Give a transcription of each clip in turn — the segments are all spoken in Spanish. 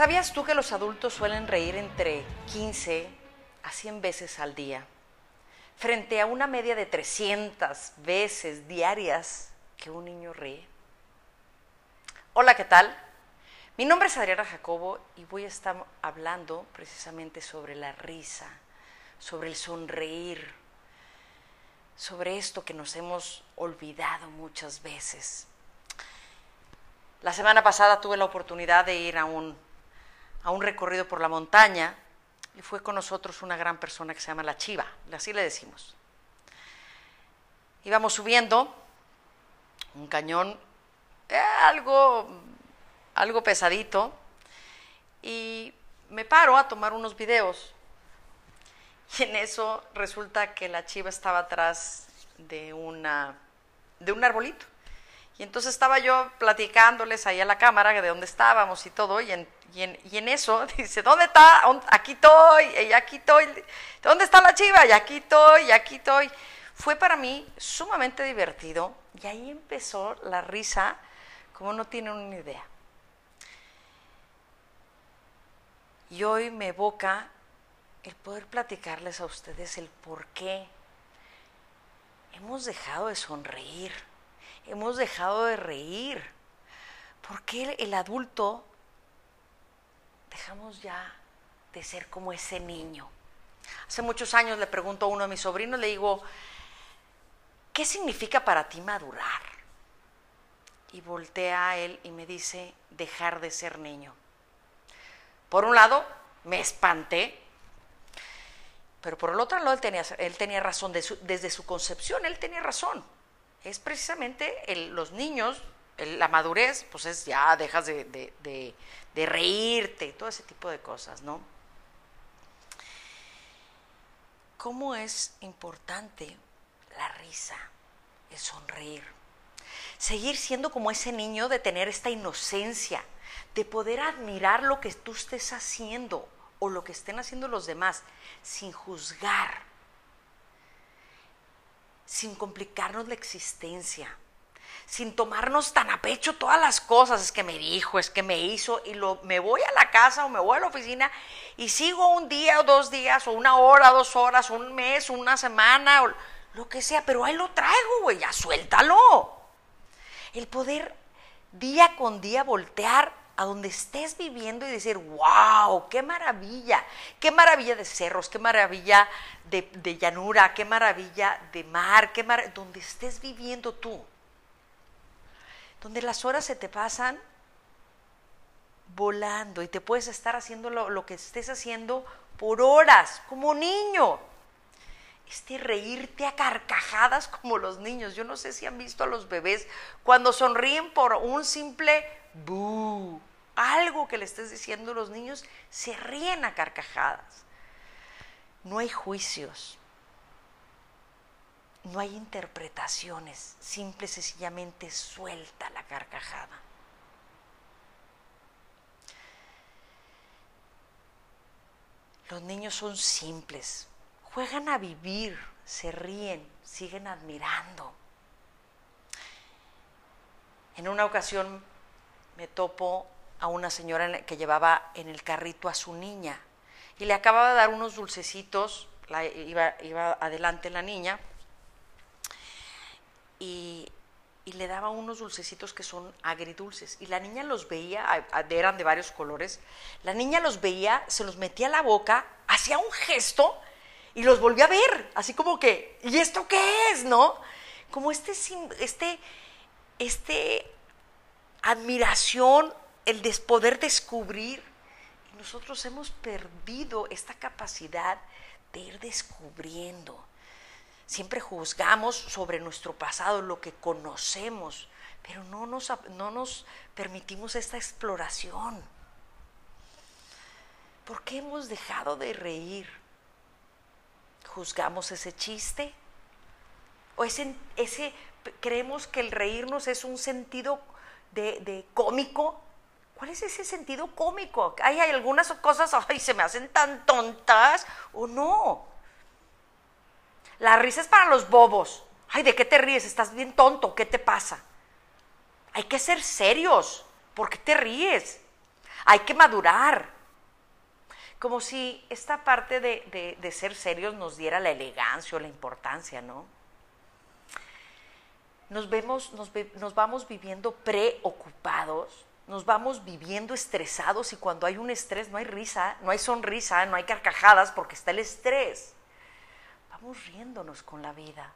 ¿Sabías tú que los adultos suelen reír entre 15 a 100 veces al día? Frente a una media de 300 veces diarias que un niño ríe. Hola, ¿qué tal? Mi nombre es Adriana Jacobo y voy a estar hablando precisamente sobre la risa, sobre el sonreír, sobre esto que nos hemos olvidado muchas veces. La semana pasada tuve la oportunidad de ir a un, a un recorrido por la montaña y fue con nosotros una gran persona que se llama La Chiva, así le decimos. Íbamos subiendo un cañón eh, algo, algo pesadito y me paro a tomar unos videos y en eso resulta que la chiva estaba atrás de, una, de un arbolito. Y entonces estaba yo platicándoles ahí a la cámara de dónde estábamos y todo, y en, y en, y en eso dice, ¿dónde está? Aquí estoy, y aquí estoy. ¿Dónde está la chiva? Y aquí estoy, y aquí estoy. Fue para mí sumamente divertido y ahí empezó la risa como no tienen una idea. Y hoy me evoca el poder platicarles a ustedes el por qué hemos dejado de sonreír, hemos dejado de reír. ¿Por qué el adulto dejamos ya de ser como ese niño? Hace muchos años le pregunto a uno de mis sobrinos, le digo, ¿qué significa para ti madurar? Y voltea a él y me dice, dejar de ser niño. Por un lado, me espanté, pero por el otro lado, él tenía, él tenía razón, desde su concepción, él tenía razón. Es precisamente los niños, la madurez, pues es ya dejas de, de, reírte, todo ese tipo de cosas, ¿no? ¿Cómo es importante la risa, el sonreír? Seguir siendo como ese niño de tener esta inocencia, de poder admirar lo que tú estés haciendo o lo que estén haciendo los demás sin juzgar, sin complicarnos la existencia, sin tomarnos tan a pecho todas las cosas, es que me dijo, es que me hizo, y lo, me voy a la casa o me voy a la oficina y sigo un día o dos días, o una hora, dos horas, un mes, una semana, o lo que sea, pero ahí lo traigo, güey, ya suéltalo. El poder día con día voltear a donde estés viviendo y decir, wow, qué maravilla, qué maravilla de cerros, qué maravilla de, llanura, qué maravilla de mar, qué mar donde estés viviendo tú, donde las horas se te pasan volando y te puedes estar haciendo lo, lo que estés haciendo por horas, como niño. Este reírte a carcajadas como los niños. Yo no sé si han visto a los bebés cuando sonríen por un simple bu algo que le estés diciendo los niños, se ríen a carcajadas. No hay juicios, no hay interpretaciones, simple y sencillamente suelta la carcajada. Los niños son simples, juegan a vivir, se ríen, siguen admirando. En una ocasión me topo a una señora que llevaba en el carrito a su niña y le acababa de dar unos dulcecitos, iba, iba, adelante la niña, y, y, le daba unos dulcecitos que son agridulces. Y la niña los veía, eran de varios colores, la niña los veía, se los metía a la boca, hacía un gesto y los volvía a ver, así como que, ¿y esto qué es? ¿No? Como este, este, este admiración el poder descubrir. Y nosotros hemos perdido esta capacidad de ir descubriendo. Siempre juzgamos sobre nuestro pasado, lo que conocemos, pero no nos, no nos permitimos esta exploración. ¿Por qué hemos dejado de reír? ¿Juzgamos ese chiste? ¿O ese, ese creemos que el reírnos es un sentido de, de cómico? ¿Cuál es ese sentido cómico? Hay, algunas cosas, ay, se me hacen tan tontas o no. La risa es para los bobos. Ay, ¿de qué te ríes? Estás bien tonto, ¿qué te pasa? Hay que ser serios. ¿Por qué te ríes? Hay que madurar. Como si esta parte de, ser serios nos diera la elegancia o la importancia, ¿no? Nos vemos, nos, nos vamos viviendo preocupados, nos vamos viviendo estresados y cuando hay un estrés no hay risa, no hay sonrisa, no hay carcajadas porque está el estrés. Vamos riéndonos con la vida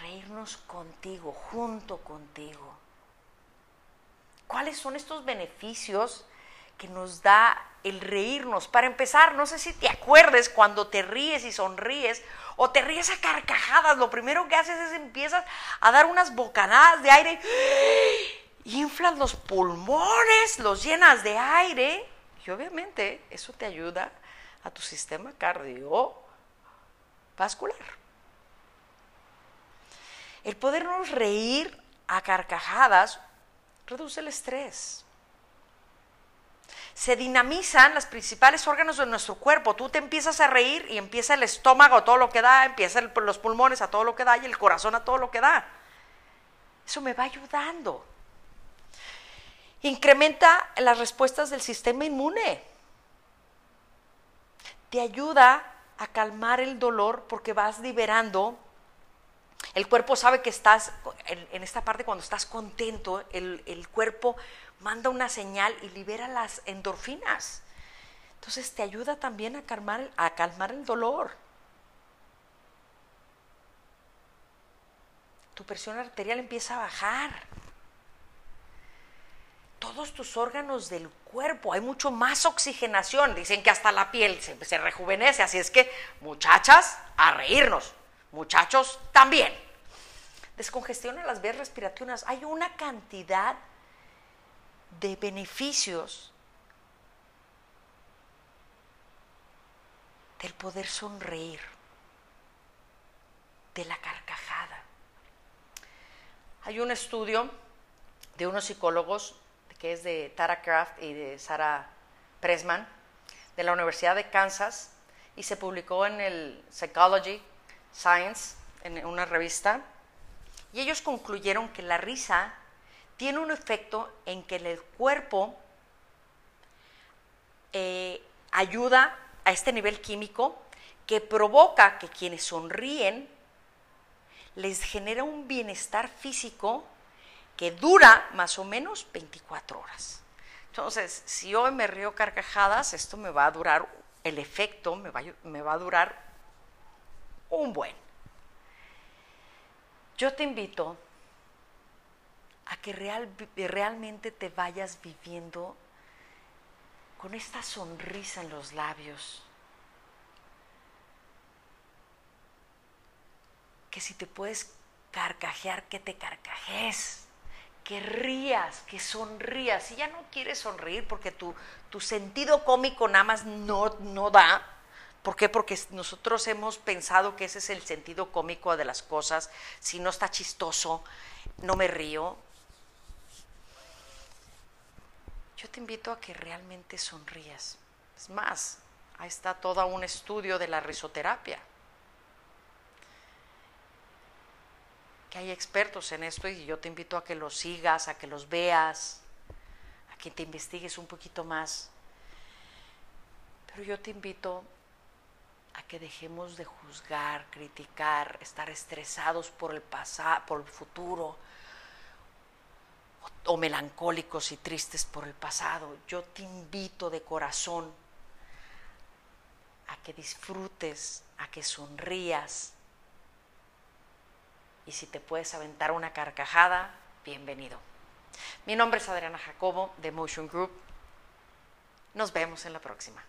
reírnos contigo, junto contigo. ¿Cuáles son estos beneficios que nos da el reírnos? Para empezar, no sé si te acuerdes cuando te ríes y sonríes o te ríes a carcajadas, lo primero que haces es empiezas a dar unas bocanadas de aire, inflas los pulmones, los llenas de aire y obviamente eso te ayuda a tu sistema cardiovascular. El podernos reír a carcajadas reduce el estrés. Se dinamizan los principales órganos de nuestro cuerpo. Tú te empiezas a reír y empieza el estómago a todo lo que da, empiezan los pulmones a todo lo que da y el corazón a todo lo que da. Eso me va ayudando. Incrementa las respuestas del sistema inmune. Te ayuda a calmar el dolor porque vas liberando el cuerpo sabe que estás, en, esta parte cuando estás contento, el, cuerpo manda una señal y libera las endorfinas. Entonces te ayuda también a calmar, a calmar el dolor. Tu presión arterial empieza a bajar. Todos tus órganos del cuerpo, hay mucho más oxigenación. Dicen que hasta la piel se, rejuvenece. Así es que, muchachas, a reírnos. Muchachos, también. Descongestiona las vías respiratorias. Hay una cantidad de beneficios del poder sonreír, de la carcajada. Hay un estudio de unos psicólogos que es de Tara Kraft y de Sarah Pressman de la Universidad de Kansas y se publicó en el Psychology Science, en una revista, y ellos concluyeron que la risa tiene un efecto en que el cuerpo eh, ayuda a este nivel químico que provoca que quienes sonríen les genera un bienestar físico que dura más o menos 24 horas. Entonces, si hoy me río carcajadas, esto me va a durar, el efecto me va, a durar un buen. Yo te invito a que real, realmente te vayas viviendo con esta sonrisa en los labios. Que si te puedes carcajear, que te carcajes. Que rías, que sonrías. Si ya no quieres sonreír porque tu, tu sentido cómico nada más no, no da, ¿Por qué? Porque nosotros hemos pensado que ese es el sentido cómico de las cosas. Si no está chistoso, no me río. Yo te invito a que realmente sonrías. Es más, ahí está todo un estudio de la risoterapia. Que hay expertos en esto y yo te invito a que los sigas, a que los veas, a que te investigues un poquito más. Pero yo te invito a que dejemos de juzgar, criticar, estar estresados por el pasado, por el futuro, o, o melancólicos y tristes por el pasado. Yo te invito de corazón a que disfrutes, a que sonrías. Y si te puedes aventar una carcajada, bienvenido. Mi nombre es Adriana Jacobo de Motion Group. Nos vemos en la próxima.